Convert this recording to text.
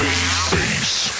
Face, face.